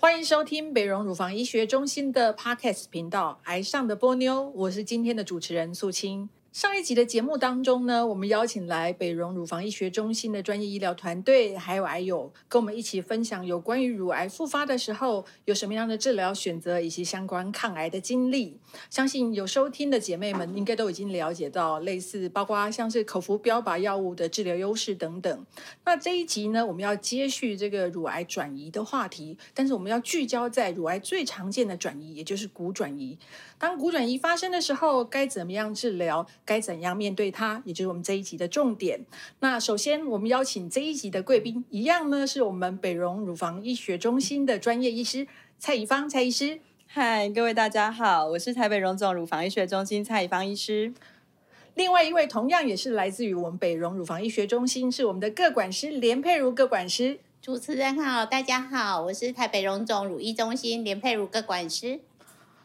欢迎收听北荣乳房医学中心的 Podcast 频道《癌上的波妞》，我是今天的主持人素清。上一集的节目当中呢，我们邀请来北荣乳房医学中心的专业医疗团队，还有癌友，跟我们一起分享有关于乳癌复发的时候有什么样的治疗选择，以及相关抗癌的经历。相信有收听的姐妹们应该都已经了解到，类似包括像是口服标靶药物的治疗优势等等。那这一集呢，我们要接续这个乳癌转移的话题，但是我们要聚焦在乳癌最常见的转移，也就是骨转移。当骨转移发生的时候，该怎么样治疗？该怎样面对它？也就是我们这一集的重点。那首先，我们邀请这一集的贵宾，一样呢，是我们北荣乳房医学中心的专业医师蔡以芳蔡医师。嗨，各位大家好，我是台北荣总乳房医学中心蔡以芳医师。另外一位同样也是来自于我们北荣乳房医学中心，是我们的各管师连佩如各管师。主持人好，大家好，我是台北荣总乳医中心连佩如各管师。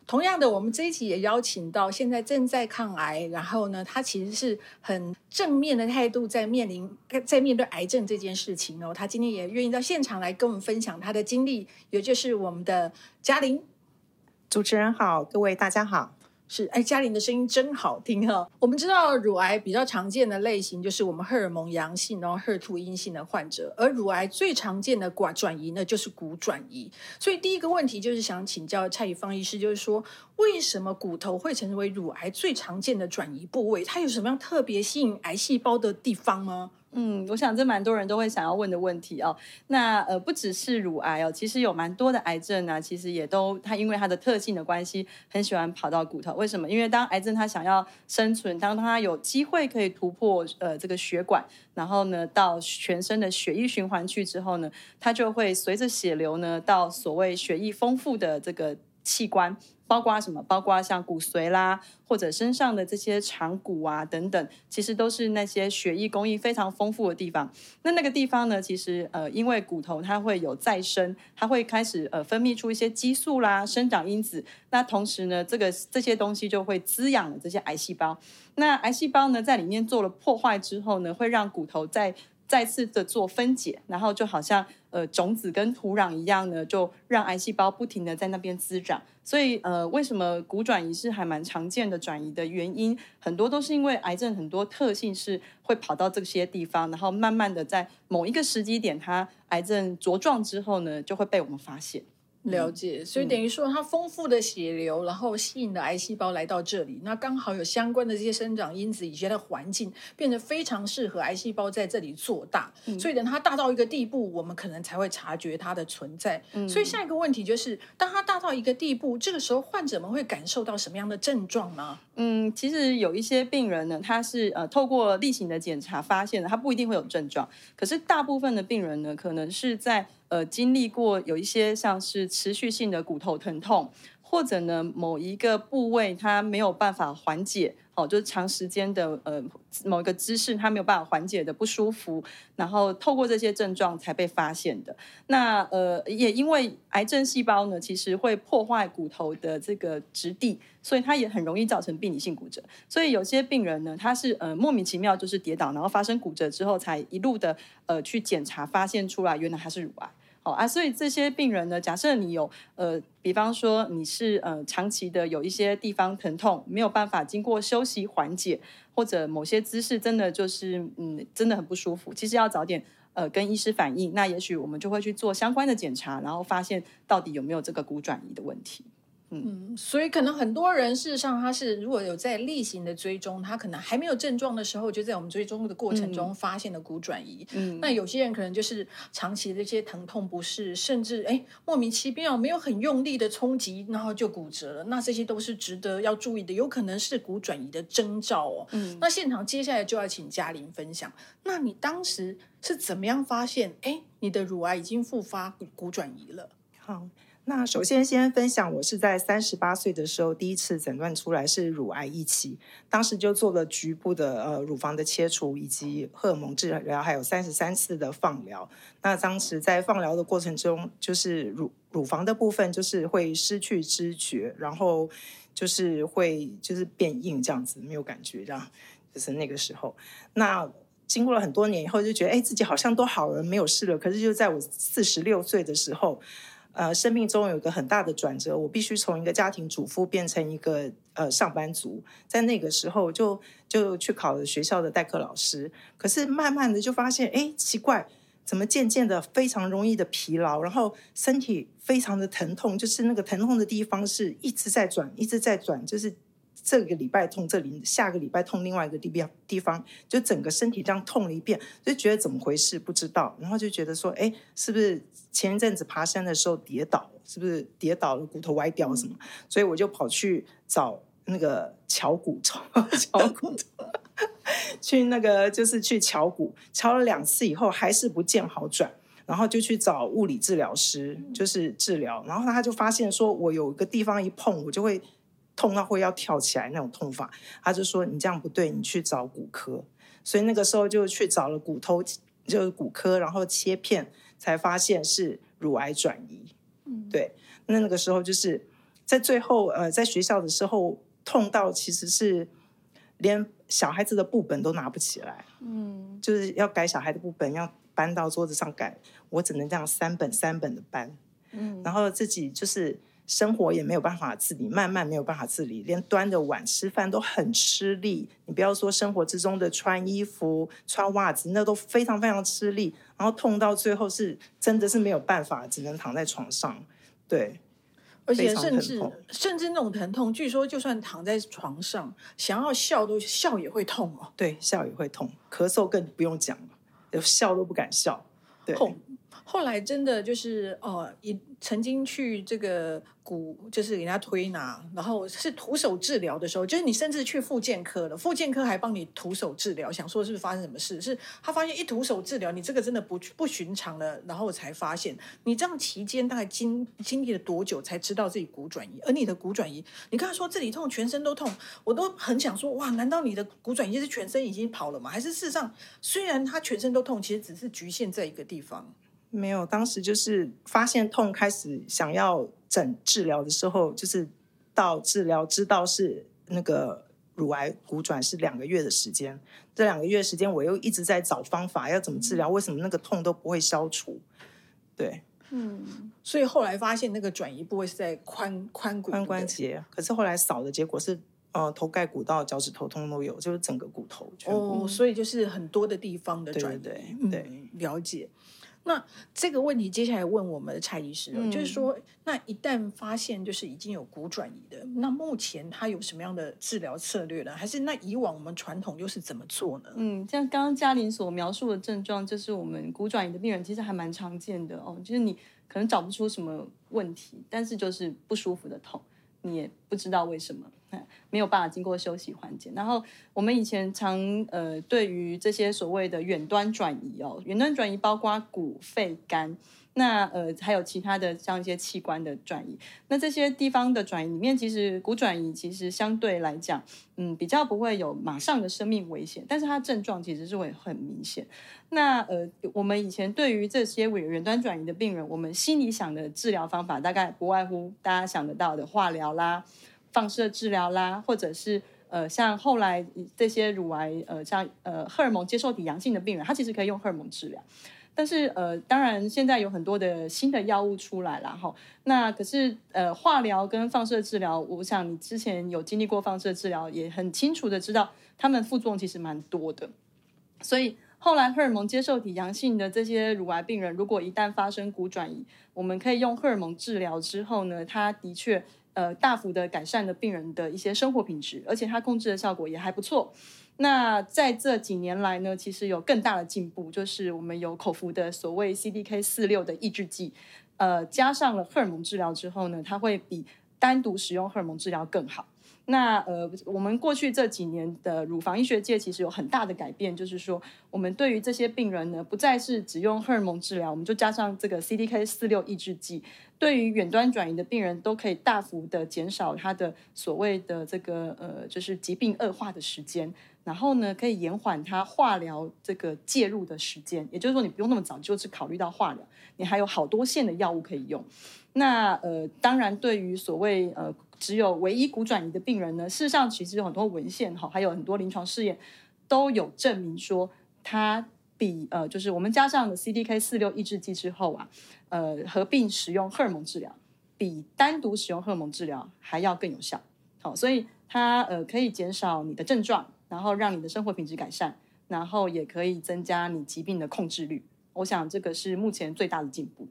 同样的，我们这一集也邀请到现在正在抗癌，然后呢，他其实是很正面的态度在面临在面对癌症这件事情哦。他今天也愿意到现场来跟我们分享他的经历，也就是我们的嘉玲。主持人好，各位大家好。是，哎，嘉玲的声音真好听哈。我们知道乳癌比较常见的类型就是我们荷尔蒙阳性，然后 HER2 阴性的患者，而乳癌最常见的寡转移呢，就是骨转移。所以第一个问题就是想请教蔡宇芳医师，就是说为什么骨头会成为乳癌最常见的转移部位？它有什么样特别吸引癌细胞的地方吗？嗯，我想这蛮多人都会想要问的问题哦。那呃，不只是乳癌哦，其实有蛮多的癌症呢，其实也都它因为它的特性的关系，很喜欢跑到骨头。为什么？因为当癌症它想要生存，当它有机会可以突破呃这个血管，然后呢到全身的血液循环去之后呢，它就会随着血流呢到所谓血液丰富的这个器官。包括什么？包括像骨髓啦，或者身上的这些长骨啊等等，其实都是那些血液供应非常丰富的地方。那那个地方呢，其实呃，因为骨头它会有再生，它会开始呃分泌出一些激素啦、生长因子。那同时呢，这个这些东西就会滋养了这些癌细胞。那癌细胞呢，在里面做了破坏之后呢，会让骨头在再次的做分解，然后就好像呃种子跟土壤一样呢，就让癌细胞不停的在那边滋长。所以呃，为什么骨转移是还蛮常见的转移的原因，很多都是因为癌症很多特性是会跑到这些地方，然后慢慢的在某一个时机点，它癌症茁壮之后呢，就会被我们发现。了解，所以等于说它丰富的血流，然后吸引了癌细胞来到这里，那刚好有相关的这些生长因子以及它的环境，变得非常适合癌细胞在这里做大。所以等它大到一个地步，我们可能才会察觉它的存在。所以下一个问题就是，当它大到一个地步，这个时候患者们会感受到什么样的症状呢？嗯，其实有一些病人呢，他是呃透过例行的检查发现的，他不一定会有症状。可是大部分的病人呢，可能是在呃，经历过有一些像是持续性的骨头疼痛，或者呢某一个部位它没有办法缓解，哦，就是长时间的呃某一个姿势它没有办法缓解的不舒服，然后透过这些症状才被发现的。那呃也因为癌症细胞呢，其实会破坏骨头的这个质地，所以它也很容易造成病理性骨折。所以有些病人呢，他是呃莫名其妙就是跌倒，然后发生骨折之后，才一路的呃去检查发现出来，原来他是乳癌。哦啊，所以这些病人呢，假设你有呃，比方说你是呃长期的有一些地方疼痛，没有办法经过休息缓解，或者某些姿势真的就是嗯真的很不舒服，其实要早点呃跟医师反映，那也许我们就会去做相关的检查，然后发现到底有没有这个骨转移的问题。嗯，所以可能很多人事实上他是如果有在例行的追踪，他可能还没有症状的时候，就在我们追踪的过程中发现了骨转移。嗯，那有些人可能就是长期的这些疼痛不适，甚至哎莫名其妙没有很用力的冲击，然后就骨折了。那这些都是值得要注意的，有可能是骨转移的征兆哦。嗯，那现场接下来就要请嘉玲分享，那你当时是怎么样发现哎你的乳癌已经复发骨转移了？好。那首先先分享，我是在三十八岁的时候第一次诊断出来是乳癌一期，当时就做了局部的呃乳房的切除，以及荷尔蒙治疗，还有三十三次的放疗。那当时在放疗的过程中，就是乳乳房的部分就是会失去知觉，然后就是会就是变硬这样子，没有感觉这样，就是那个时候。那经过了很多年以后，就觉得哎自己好像都好了，没有事了。可是就在我四十六岁的时候。呃，生命中有一个很大的转折，我必须从一个家庭主妇变成一个呃上班族。在那个时候，就就去考了学校的代课老师。可是慢慢的就发现，哎，奇怪，怎么渐渐的非常容易的疲劳，然后身体非常的疼痛，就是那个疼痛的地方是一直在转，一直在转，就是。这个礼拜痛这里，下个礼拜痛另外一个地方地方，就整个身体这样痛了一遍，就觉得怎么回事不知道，然后就觉得说，哎，是不是前一阵子爬山的时候跌倒，是不是跌倒了骨头歪掉什么？所以我就跑去找那个 敲骨，敲骨，去那个就是去敲骨，敲了两次以后还是不见好转，然后就去找物理治疗师，就是治疗，然后他就发现说我有一个地方一碰我就会。痛到会要跳起来那种痛法，他就说你这样不对，你去找骨科。所以那个时候就去找了骨头，就是骨科，然后切片才发现是乳癌转移。嗯，对。那那个时候就是在最后，呃，在学校的时候痛到其实是连小孩子的部本都拿不起来。嗯，就是要改小孩的部本，要搬到桌子上改，我只能这样三本三本的搬。嗯，然后自己就是。生活也没有办法自理，慢慢没有办法自理，连端着碗吃饭都很吃力。你不要说生活之中的穿衣服、穿袜子，那都非常非常吃力。然后痛到最后是真的是没有办法，只能躺在床上。对，而且甚至甚至那种疼痛，据说就算躺在床上，想要笑都笑也会痛哦。对，笑也会痛，咳嗽更不用讲了，笑都不敢笑。对。后来真的就是哦，也曾经去这个骨，就是人家推拿，然后是徒手治疗的时候，就是你甚至去复健科了，复健科还帮你徒手治疗，想说是不是发生什么事？是他发现一徒手治疗，你这个真的不不寻常了，然后才发现你这样期间大概经经历了多久才知道自己骨转移？而你的骨转移，你刚才说这里痛，全身都痛，我都很想说哇，难道你的骨转移是全身已经跑了吗？还是事实上虽然他全身都痛，其实只是局限在一个地方？没有，当时就是发现痛，开始想要整治疗的时候，就是到治疗知道是那个乳癌骨转是两个月的时间。这两个月时间，我又一直在找方法，要怎么治疗？为什么那个痛都不会消除？对，嗯，所以后来发现那个转移部位是在髋髋骨髋关节，可是后来扫的结果是，呃，头盖骨到脚趾头通都有，就是整个骨头。哦，所以就是很多的地方的转移，对对，了解。那这个问题接下来问我们的蔡医师，就是说，那一旦发现就是已经有骨转移的，那目前他有什么样的治疗策略呢？还是那以往我们传统又是怎么做呢？嗯，像刚刚嘉玲所描述的症状，就是我们骨转移的病人其实还蛮常见的哦，就是你可能找不出什么问题，但是就是不舒服的痛，你也不知道为什么。没有办法经过休息环节。然后我们以前常呃，对于这些所谓的远端转移哦，远端转移包括骨、肺、肝。那呃，还有其他的像一些器官的转移，那这些地方的转移里面，其实骨转移其实相对来讲，嗯，比较不会有马上的生命危险，但是它症状其实是会很明显。那呃，我们以前对于这些远远端转移的病人，我们心里想的治疗方法，大概不外乎大家想得到的化疗啦。放射治疗啦，或者是呃，像后来这些乳癌，呃，像呃荷尔蒙接受体阳性的病人，他其实可以用荷尔蒙治疗。但是呃，当然现在有很多的新的药物出来了哈。那可是呃，化疗跟放射治疗，我想你之前有经历过放射治疗，也很清楚的知道，他们副作用其实蛮多的。所以后来荷尔蒙接受体阳性的这些乳癌病人，如果一旦发生骨转移，我们可以用荷尔蒙治疗之后呢，他的确。呃，大幅的改善了病人的一些生活品质，而且它控制的效果也还不错。那在这几年来呢，其实有更大的进步，就是我们有口服的所谓 CDK 四六的抑制剂，呃，加上了荷尔蒙治疗之后呢，它会比单独使用荷尔蒙治疗更好。那呃，我们过去这几年的乳房医学界其实有很大的改变，就是说，我们对于这些病人呢，不再是只用荷尔蒙治疗，我们就加上这个 CDK 四六抑制剂。对于远端转移的病人，都可以大幅的减少他的所谓的这个呃，就是疾病恶化的时间，然后呢，可以延缓他化疗这个介入的时间。也就是说，你不用那么早就是考虑到化疗，你还有好多线的药物可以用。那呃，当然，对于所谓呃只有唯一骨转移的病人呢，事实上其实有很多文献哈，还有很多临床试验都有证明说，它比呃，就是我们加上了 CDK 四六抑制剂之后啊，呃，合并使用荷尔蒙治疗，比单独使用荷尔蒙治疗还要更有效。好，所以它呃可以减少你的症状，然后让你的生活品质改善，然后也可以增加你疾病的控制率。我想这个是目前最大的进步。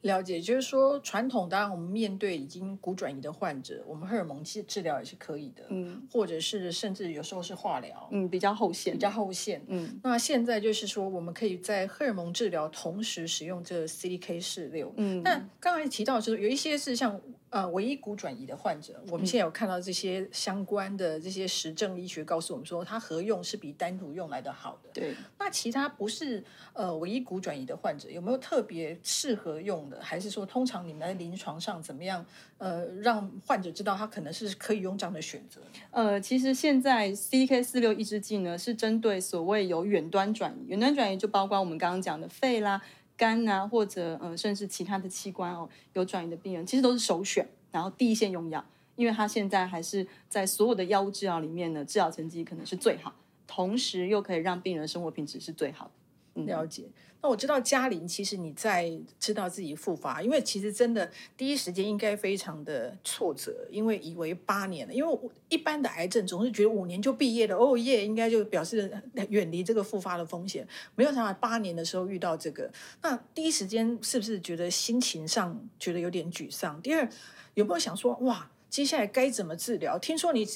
了解，就是说传统当然我们面对已经骨转移的患者，我们荷尔蒙治治疗也是可以的，嗯或者是甚至有时候是化疗，嗯，比较后线，比较后线。嗯那现在就是说，我们可以在荷尔蒙治疗同时使用这 CDK 四六。嗯，那刚才提到就是有一些是像呃唯一骨转移的患者，我们现在有看到这些相关的这些实证医学告诉我们说，它合用是比单独用来的好的。对，那其他不是呃唯一骨转移的患者，有没有特别适合用的？还是说，通常你们在临床上怎么样？呃，让患者知道他可能是可以用这样的选择。呃，其实现在 CDK 四六抑制剂呢，是针对所谓有远端转移，远端转移就包括我们刚刚讲的肺啦、肝啊，或者呃甚至其他的器官哦，有转移的病人，其实都是首选，然后第一线用药，因为它现在还是在所有的药物治疗里面呢，治疗成绩可能是最好，同时又可以让病人生活品质是最好的。了解。那我知道嘉玲，其实你在知道自己复发，因为其实真的第一时间应该非常的挫折，因为以为八年了，因为我一般的癌症总是觉得五年就毕业了，哦耶，应该就表示远离这个复发的风险。没有想到八年的时候遇到这个，那第一时间是不是觉得心情上觉得有点沮丧？第二，有没有想说哇，接下来该怎么治疗？听说你。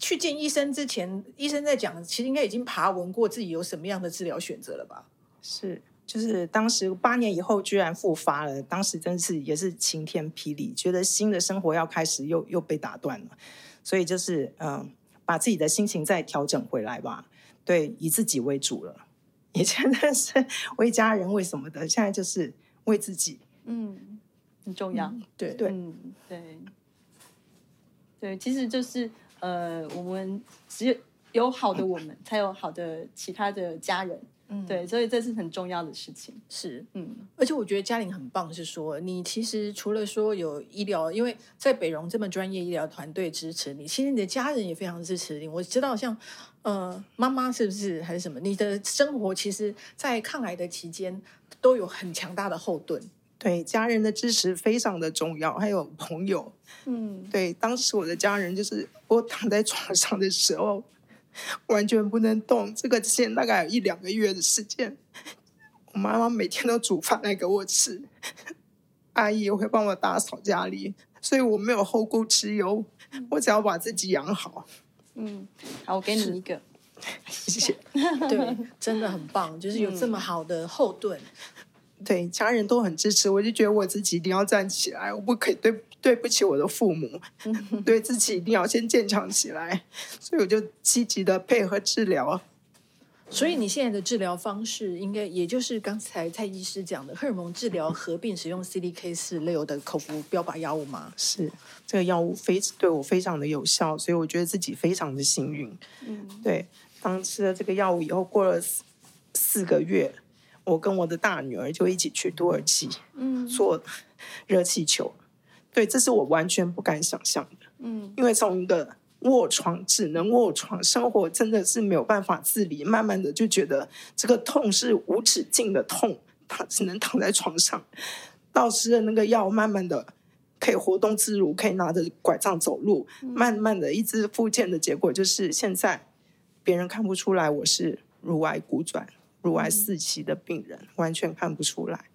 去见医生之前，医生在讲，其实应该已经爬文过自己有什么样的治疗选择了吧？是，就是当时八年以后居然复发了，当时真是也是晴天霹雳，觉得新的生活要开始又又被打断了，所以就是嗯，把自己的心情再调整回来吧，对，以自己为主了。以前的是为家人为什么的，现在就是为自己。嗯，很重要。对对嗯，对，对，其实就是呃，我们只有有好的我们，才有好的其他的家人。嗯对，所以这是很重要的事情。是，嗯而且我觉得嘉玲很棒，是说你其实除了说有医疗，因为在北荣这么专业医疗团队支持你，其实你的家人也非常支持你。我知道像呃妈妈是不是还是什么，你的生活其实，在抗癌的期间都有很强大的后盾。对家人的支持非常的重要，还有朋友。嗯对，当时我的家人就是我躺在床上的时候，完全不能动。这个之前大概有一两个月的时间，我妈妈每天都煮饭来给我吃，阿姨也会帮我打扫家里，所以我没有后顾之忧，我只要把自己养好。嗯，好，我给你一个。谢谢。对，真的很棒，就是有这么好的后盾。对，家人都很支持，我就觉得我自己一定要站起来，我不可以对对不起我的父母，对自己一定要先坚强起来，所以我就积极的配合治疗。所以你现在的治疗方式，应该也就是刚才蔡医师讲的荷尔蒙治疗合并使用 CDK 四六的口服标靶药物吗？是这个药物非对我非常的有效，所以我觉得自己非常的幸运。嗯对，当吃了这个药物以后，过了四四个月，我跟我的大女儿就一起去土耳其嗯做热气球。对，这是我完全不敢想象的，嗯。因为从一个卧床只能卧床，生活真的是没有办法自理，慢慢的就觉得这个痛是无止境的痛，他只能躺在床上，到吃了那个药，慢慢的可以活动自如，可以拿着拐杖走路，慢慢的一直复健的结果就是现在别人看不出来我是乳癌骨转、乳癌四期的病人，完全看不出来。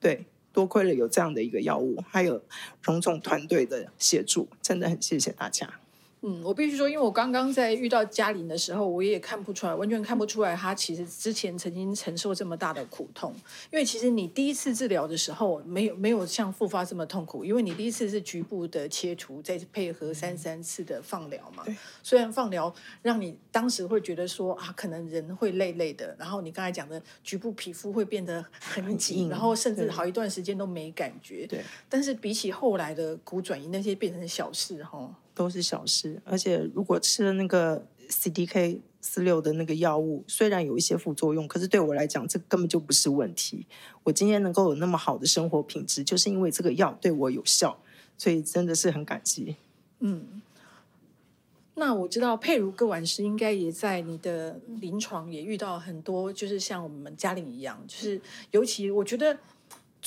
对，多亏了有这样的一个药物，还有荣总团队的协助，真的很谢谢大家。嗯，我必须说，因为我刚刚在遇到嘉玲的时候，我也看不出来，完全看不出来她其实之前曾经承受这么大的苦痛。因为其实你第一次治疗的时候，没有没有像复发这么痛苦，因为你第一次是局部的切除，再配合三三次的放疗嘛对。虽然放疗让你当时会觉得说啊，可能人会累累的，然后你刚才讲的局部皮肤会变得很很紧，硬然后甚至好一段时间都没感觉。对，但是比起后来的骨转移那些变成小事哈。都是小事，而且如果吃了那个 CDK 四六的那个药物，虽然有一些副作用，可是对我来讲，这根本就不是问题。我今天能够有那么好的生活品质，就是因为这个药对我有效，所以真的是很感激。嗯，那我知道佩如各管师应该也在你的临床也遇到很多，就是像我们嘉玲一样，就是尤其我觉得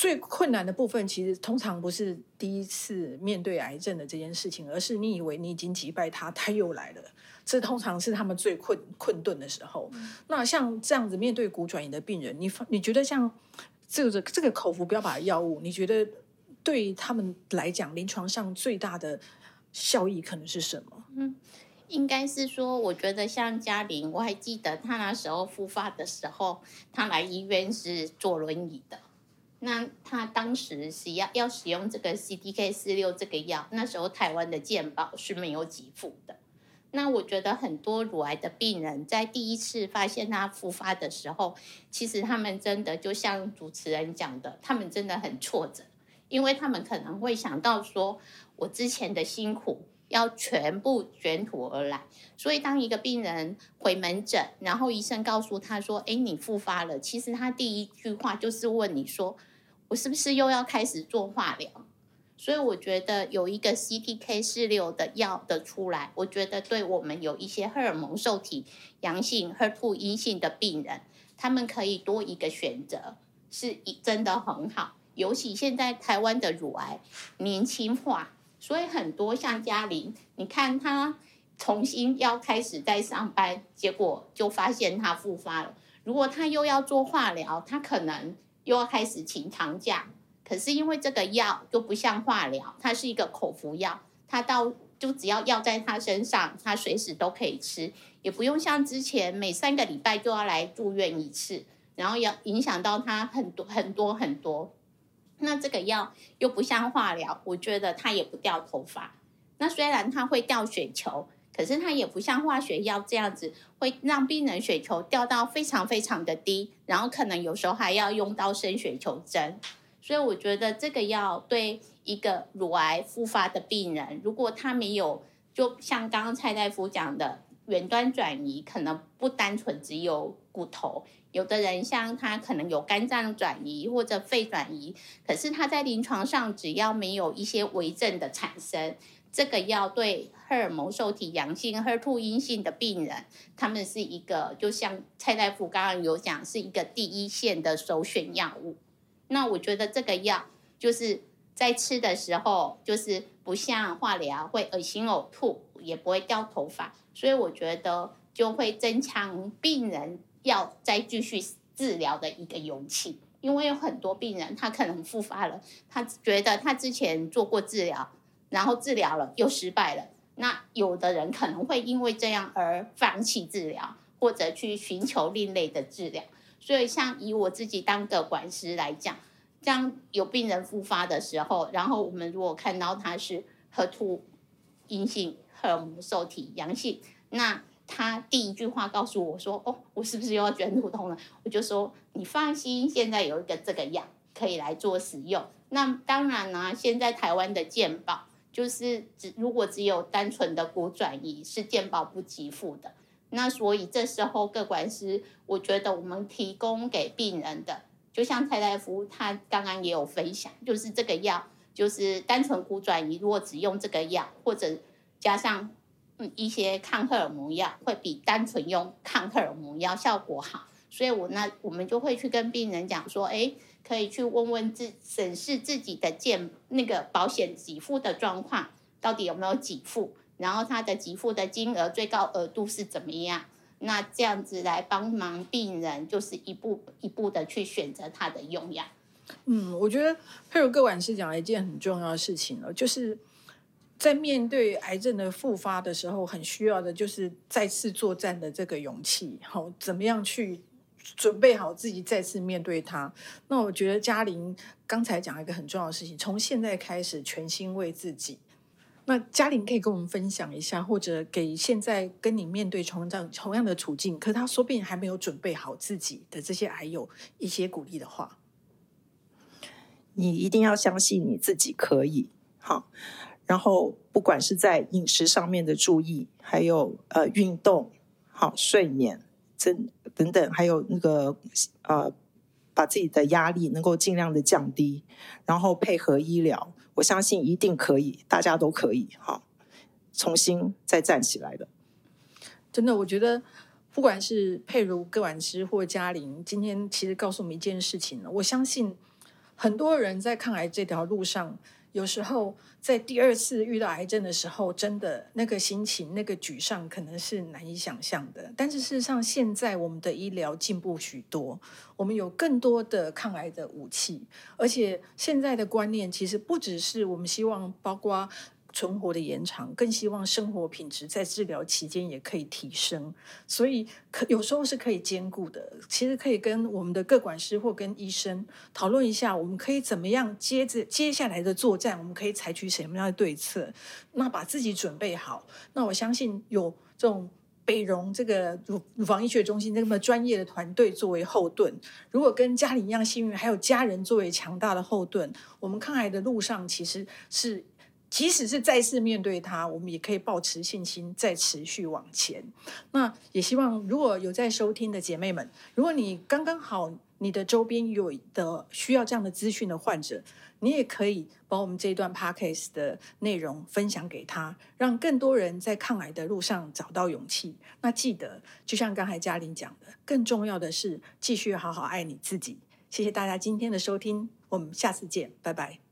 最困难的部分，其实通常不是第一次面对癌症的这件事情，而是你以为你已经击败他，他又来了。这通常是他们最困困顿的时候。那像这样子面对骨转移的病人，你你觉得像这个这个口服标靶药物，你觉得对他们来讲，临床上最大的效益可能是什么？嗯，应该是说，我觉得像嘉玲，我还记得她那时候复发的时候，她来医院是坐轮椅的。那他当时是要要使用这个 CDK 四六这个药，那时候台湾的健保是没有给付的。那我觉得很多乳癌的病人在第一次发现他复发的时候，其实他们真的就像主持人讲的，他们真的很挫折，因为他们可能会想到说，我之前的辛苦。要全部卷土而来，所以当一个病人回门诊，然后医生告诉他说：“哎，你复发了。”其实他第一句话就是问你说：“我是不是又要开始做化疗？”所以我觉得有一个 CTK 四六的药的出来，我觉得对我们有一些荷尔蒙受体阳性、HER2 阴性的病人，他们可以多一个选择，是一真的很好。尤其现在台湾的乳癌年轻化。所以很多像嘉玲，你看她重新要开始在上班，结果就发现她复发了。如果她又要做化疗，她可能又要开始请长假。可是因为这个药就不像化疗，它是一个口服药，它到就只要药在他身上，他随时都可以吃，也不用像之前每三个礼拜就要来住院一次，然后要影响到他很多很多很多。那这个药又不像化疗，我觉得它也不掉头发。那虽然它会掉血球，可是它也不像化学药这样子会让病人血球掉到非常非常的低，然后可能有时候还要用到生血球针。所以我觉得这个药对一个乳癌复发的病人，如果他没有，就像刚刚蔡大夫讲的，远端转移，可能不单纯只有骨头。有的人像他可能有肝脏转移或者肺转移，可是他在临床上只要没有一些微症的产生，这个药对荷尔蒙受体阳性、HER2 阴性的病人，他们是一个就像蔡大夫刚刚有讲，是一个第一线的首选药物。那我觉得这个药就是在吃的时候，就是不像化疗会恶心呕吐，也不会掉头发，所以我觉得就会增强病人。要再继续治疗的一个勇气，因为有很多病人他可能复发了，他觉得他之前做过治疗，然后治疗了又失败了。那有的人可能会因为这样而放弃治疗，或者去寻求另类的治疗。所以，像以我自己当个管师来讲，当有病人复发的时候，然后我们如果看到他是核突阴性、荷尔蒙受体阳性，那他第一句话告诉我说：“哦，我是不是又要卷土重了？”我就说：“你放心，现在有一个这个药可以来做使用。那当然呢，现在台湾的健保就是只如果只有单纯的骨转移是健保不给付的。那所以这时候各管师，我觉得我们提供给病人的，就像蔡大夫他刚刚也有分享，就是这个药就是单纯骨转移，如果只用这个药，或者加上嗯。”一些抗荷尔蒙药会比单纯用抗荷尔蒙药效果好，所以我那我们就会去跟病人讲说，哎，可以去问问自审视自己的健那个保险给付的状况，到底有没有给付，然后他的给付的金额最高额度是怎么样，那这样子来帮忙病人，就是一步一步的去选择他的用药。嗯，我觉得佩如各管是讲了一件很重要的事情了，就是。在面对癌症的复发的时候，很需要的就是再次作战的这个勇气。好，怎么样去准备好自己再次面对它？那我觉得嘉玲刚才讲一个很重要的事情，从现在开始全心为自己。那嘉玲可以跟我们分享一下，或者给现在跟你面对同样同样的处境，可他说不定还没有准备好自己的这些癌友一些鼓励的话。你一定要相信你自己可以。好。然后，不管是在饮食上面的注意，还有呃运动、好睡眠、真等等，还有那个呃，把自己的压力能够尽量的降低，然后配合医疗，我相信一定可以，大家都可以。好，重新再站起来的。真的，我觉得不管是佩如、葛婉芝或嘉玲，今天其实告诉我们一件事情了。我相信很多人在抗癌这条路上，有时候在第二次遇到癌症的时候，真的那个心情、那个沮丧，可能是难以想象的。但是事实上，现在我们的医疗进步许多，我们有更多的抗癌的武器，而且现在的观念其实不只是我们希望，包括。存活的延长，更希望生活品质在治疗期间也可以提升，所以可有时候是可以兼顾的。其实可以跟我们的各管师或跟医生讨论一下，我们可以怎么样接着接下来的作战，我们可以采取什么样的对策？那把自己准备好。那我相信有这种北荣这个乳乳房医学中心这么专业的团队作为后盾，如果跟家里一样幸运，还有家人作为强大的后盾，我们抗癌的路上其实是。即使是再次面对它，我们也可以保持信心，再持续往前。那也希望如果有在收听的姐妹们，如果你刚刚好你的周边有的需要这样的资讯的患者，你也可以把我们这一段 podcast 的内容分享给他，让更多人在抗癌的路上找到勇气。那记得，就像刚才嘉玲讲的，更重要的是继续好好爱你自己。谢谢大家今天的收听，我们下次见，拜拜。